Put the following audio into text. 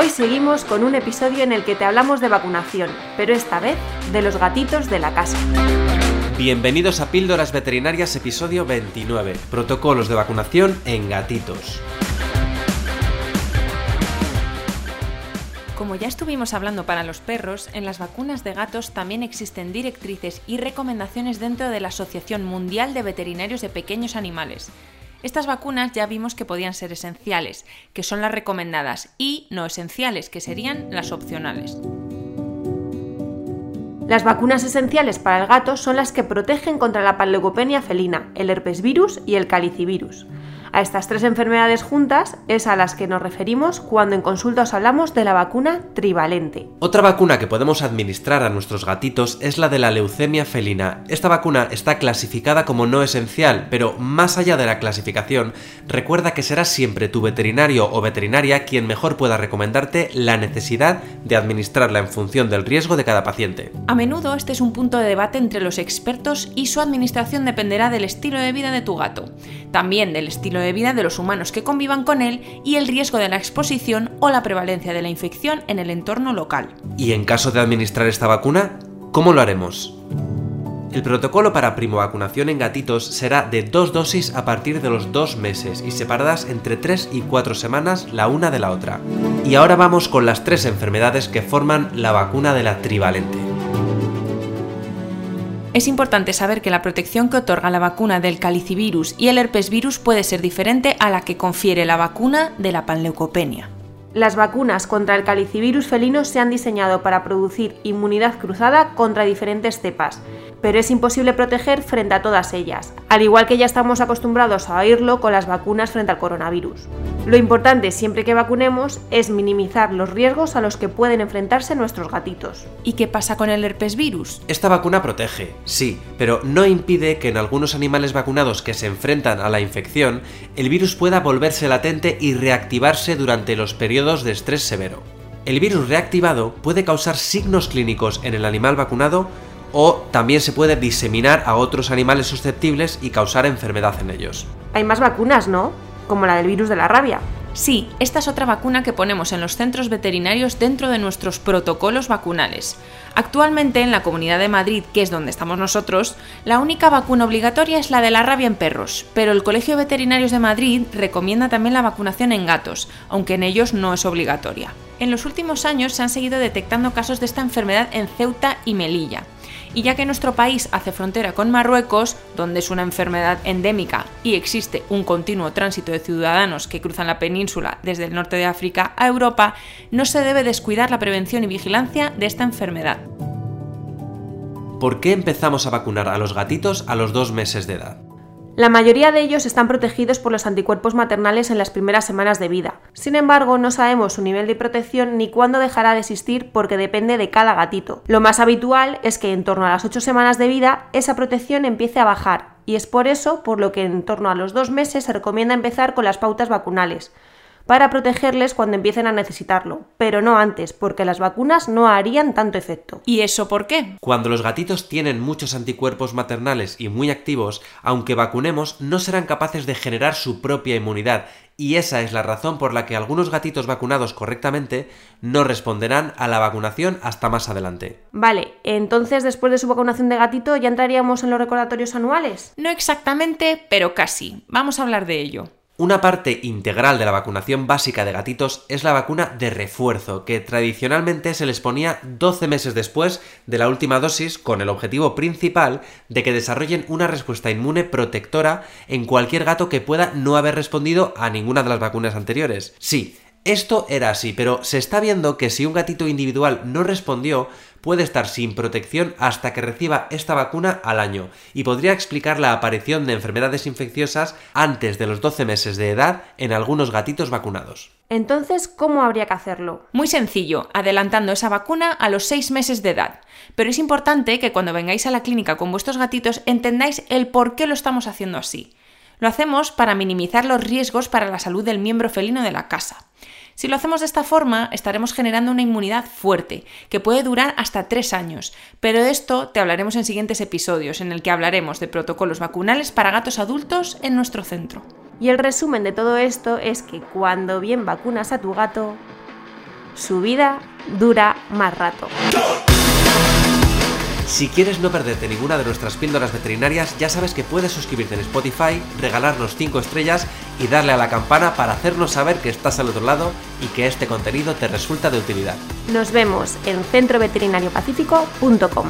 Hoy seguimos con un episodio en el que te hablamos de vacunación, pero esta vez de los gatitos de la casa. Bienvenidos a Píldoras Veterinarias episodio 29, protocolos de vacunación en gatitos. Como ya estuvimos hablando para los perros, en las vacunas de gatos también existen directrices y recomendaciones dentro de la Asociación Mundial de Veterinarios de Pequeños Animales. Estas vacunas ya vimos que podían ser esenciales, que son las recomendadas, y no esenciales, que serían las opcionales. Las vacunas esenciales para el gato son las que protegen contra la panleucopenia felina, el herpes virus y el calicivirus. A estas tres enfermedades juntas es a las que nos referimos cuando en consulta os hablamos de la vacuna trivalente. Otra vacuna que podemos administrar a nuestros gatitos es la de la leucemia felina. Esta vacuna está clasificada como no esencial, pero más allá de la clasificación, recuerda que será siempre tu veterinario o veterinaria quien mejor pueda recomendarte la necesidad de administrarla en función del riesgo de cada paciente. A menudo este es un punto de debate entre los expertos y su administración dependerá del estilo de vida de tu gato, también del estilo de vida de los humanos que convivan con él y el riesgo de la exposición o la prevalencia de la infección en el entorno local. Y en caso de administrar esta vacuna, ¿cómo lo haremos? El protocolo para primovacunación en gatitos será de dos dosis a partir de los dos meses y separadas entre 3 y 4 semanas la una de la otra. Y ahora vamos con las tres enfermedades que forman la vacuna de la trivalente. Es importante saber que la protección que otorga la vacuna del calicivirus y el herpes virus puede ser diferente a la que confiere la vacuna de la panleucopenia. Las vacunas contra el calicivirus felino se han diseñado para producir inmunidad cruzada contra diferentes cepas, pero es imposible proteger frente a todas ellas, al igual que ya estamos acostumbrados a oírlo con las vacunas frente al coronavirus. Lo importante siempre que vacunemos es minimizar los riesgos a los que pueden enfrentarse nuestros gatitos. ¿Y qué pasa con el herpes virus? Esta vacuna protege, sí, pero no impide que en algunos animales vacunados que se enfrentan a la infección, el virus pueda volverse latente y reactivarse durante los periodos de estrés severo. El virus reactivado puede causar signos clínicos en el animal vacunado o también se puede diseminar a otros animales susceptibles y causar enfermedad en ellos. Hay más vacunas, ¿no? Como la del virus de la rabia. Sí, esta es otra vacuna que ponemos en los centros veterinarios dentro de nuestros protocolos vacunales. Actualmente en la Comunidad de Madrid, que es donde estamos nosotros, la única vacuna obligatoria es la de la rabia en perros, pero el Colegio de Veterinarios de Madrid recomienda también la vacunación en gatos, aunque en ellos no es obligatoria. En los últimos años se han seguido detectando casos de esta enfermedad en Ceuta y Melilla y ya que nuestro país hace frontera con Marruecos, donde es una enfermedad endémica y existe un continuo tránsito de ciudadanos que cruzan la península desde el norte de África a Europa, no se debe descuidar la prevención y vigilancia de esta enfermedad. ¿Por qué empezamos a vacunar a los gatitos a los dos meses de edad? La mayoría de ellos están protegidos por los anticuerpos maternales en las primeras semanas de vida. Sin embargo, no sabemos su nivel de protección ni cuándo dejará de existir porque depende de cada gatito. Lo más habitual es que en torno a las 8 semanas de vida esa protección empiece a bajar y es por eso por lo que en torno a los dos meses se recomienda empezar con las pautas vacunales para protegerles cuando empiecen a necesitarlo, pero no antes, porque las vacunas no harían tanto efecto. ¿Y eso por qué? Cuando los gatitos tienen muchos anticuerpos maternales y muy activos, aunque vacunemos, no serán capaces de generar su propia inmunidad, y esa es la razón por la que algunos gatitos vacunados correctamente no responderán a la vacunación hasta más adelante. Vale, entonces después de su vacunación de gatito ya entraríamos en los recordatorios anuales. No exactamente, pero casi. Vamos a hablar de ello. Una parte integral de la vacunación básica de gatitos es la vacuna de refuerzo, que tradicionalmente se les ponía 12 meses después de la última dosis con el objetivo principal de que desarrollen una respuesta inmune protectora en cualquier gato que pueda no haber respondido a ninguna de las vacunas anteriores. Sí, esto era así, pero se está viendo que si un gatito individual no respondió, puede estar sin protección hasta que reciba esta vacuna al año y podría explicar la aparición de enfermedades infecciosas antes de los 12 meses de edad en algunos gatitos vacunados. Entonces, ¿cómo habría que hacerlo? Muy sencillo, adelantando esa vacuna a los 6 meses de edad. Pero es importante que cuando vengáis a la clínica con vuestros gatitos entendáis el por qué lo estamos haciendo así. Lo hacemos para minimizar los riesgos para la salud del miembro felino de la casa. Si lo hacemos de esta forma, estaremos generando una inmunidad fuerte, que puede durar hasta tres años, pero de esto te hablaremos en siguientes episodios, en el que hablaremos de protocolos vacunales para gatos adultos en nuestro centro. Y el resumen de todo esto es que cuando bien vacunas a tu gato, su vida dura más rato. Si quieres no perderte ninguna de nuestras píldoras veterinarias, ya sabes que puedes suscribirte en Spotify, regalarnos 5 estrellas y darle a la campana para hacernos saber que estás al otro lado y que este contenido te resulta de utilidad. Nos vemos en centroveterinariopacífico.com.